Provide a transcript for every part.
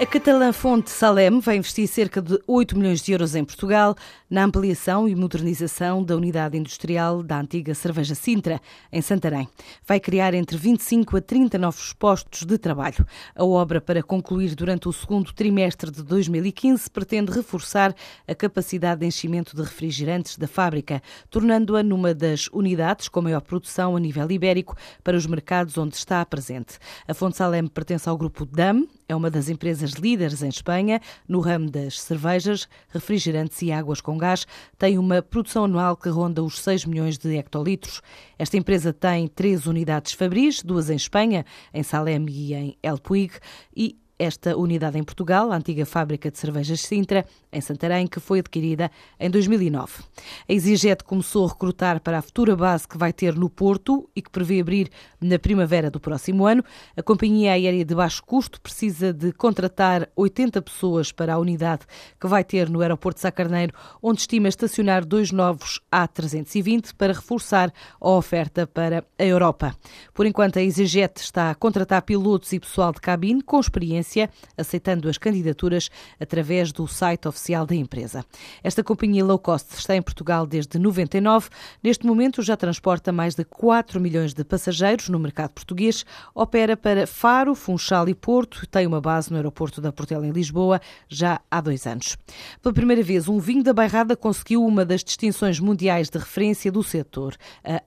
A catalã Fonte Salem vai investir cerca de 8 milhões de euros em Portugal na ampliação e modernização da unidade industrial da antiga cerveja Sintra, em Santarém. Vai criar entre 25 a 30 novos postos de trabalho. A obra, para concluir durante o segundo trimestre de 2015, pretende reforçar a capacidade de enchimento de refrigerantes da fábrica, tornando-a numa das unidades com maior produção a nível ibérico para os mercados onde está presente. A Fonte Salem pertence ao grupo DAM, é uma das empresas líderes em Espanha no ramo das cervejas, refrigerantes e águas com gás. Tem uma produção anual que ronda os 6 milhões de hectolitros. Esta empresa tem três unidades fabris, duas em Espanha, em Salem e em El Puig, e esta unidade em Portugal, a antiga fábrica de cervejas Sintra, em Santarém, que foi adquirida em 2009. A EasyJet começou a recrutar para a futura base que vai ter no Porto e que prevê abrir na primavera do próximo ano. A companhia aérea de baixo custo precisa de contratar 80 pessoas para a unidade que vai ter no aeroporto de Sacarneiro, onde estima estacionar dois novos A320 para reforçar a oferta para a Europa. Por enquanto, a EasyJet está a contratar pilotos e pessoal de cabine com experiência aceitando as candidaturas através do site oficial da empresa. Esta companhia low cost está em Portugal desde 99. Neste momento já transporta mais de 4 milhões de passageiros no mercado português, opera para Faro, Funchal e Porto, tem uma base no aeroporto da Portela em Lisboa já há dois anos. Pela primeira vez, um vinho da Bairrada conseguiu uma das distinções mundiais de referência do setor,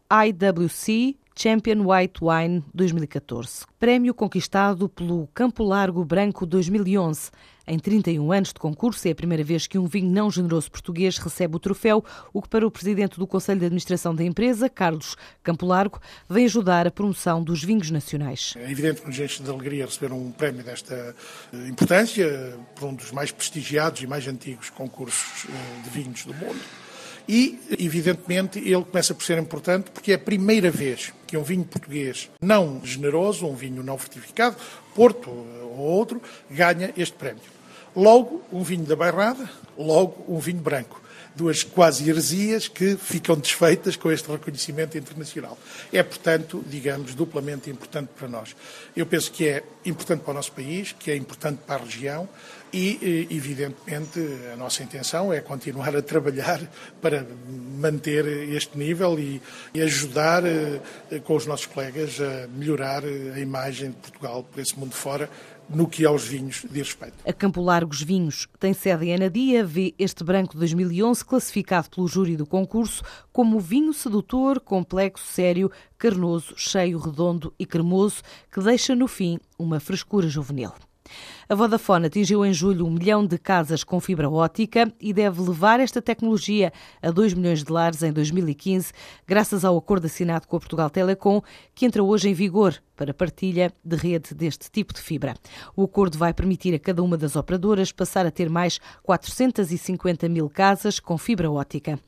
a IWC Champion White Wine 2014. Prémio conquistado pelo Campo Largo Branco 2011. Em 31 anos de concurso, é a primeira vez que um vinho não generoso português recebe o troféu, o que para o presidente do Conselho de Administração da empresa, Carlos Campo Largo, vem ajudar a promoção dos vinhos nacionais. É evidente que nos enche de alegria receber um prémio desta eh, importância por um dos mais prestigiados e mais antigos concursos eh, de vinhos do mundo. E, evidentemente, ele começa por ser importante porque é a primeira vez que um vinho português não generoso, um vinho não fortificado, Porto ou outro, ganha este prémio. Logo, um vinho da Bairrada, logo, um vinho branco duas quase heresias que ficam desfeitas com este reconhecimento internacional. É, portanto, digamos, duplamente importante para nós. Eu penso que é importante para o nosso país, que é importante para a região e, eh, evidentemente, a nossa intenção é continuar a trabalhar para manter este nível e, ajudar eh, com os nossos colegas a melhorar a imagem de Portugal por esse mundo fora no que aos vinhos diz respeito. A Campo Largos Vinhos tem sede em Anadia, vê este branco 2011 classificado pelo júri do concurso como vinho sedutor, complexo, sério, carnoso, cheio, redondo e cremoso, que deixa no fim uma frescura juvenil. A Vodafone atingiu em julho um milhão de casas com fibra ótica e deve levar esta tecnologia a 2 milhões de lares em 2015, graças ao acordo assinado com a Portugal Telecom, que entra hoje em vigor para partilha de rede deste tipo de fibra. O acordo vai permitir a cada uma das operadoras passar a ter mais 450 mil casas com fibra ótica.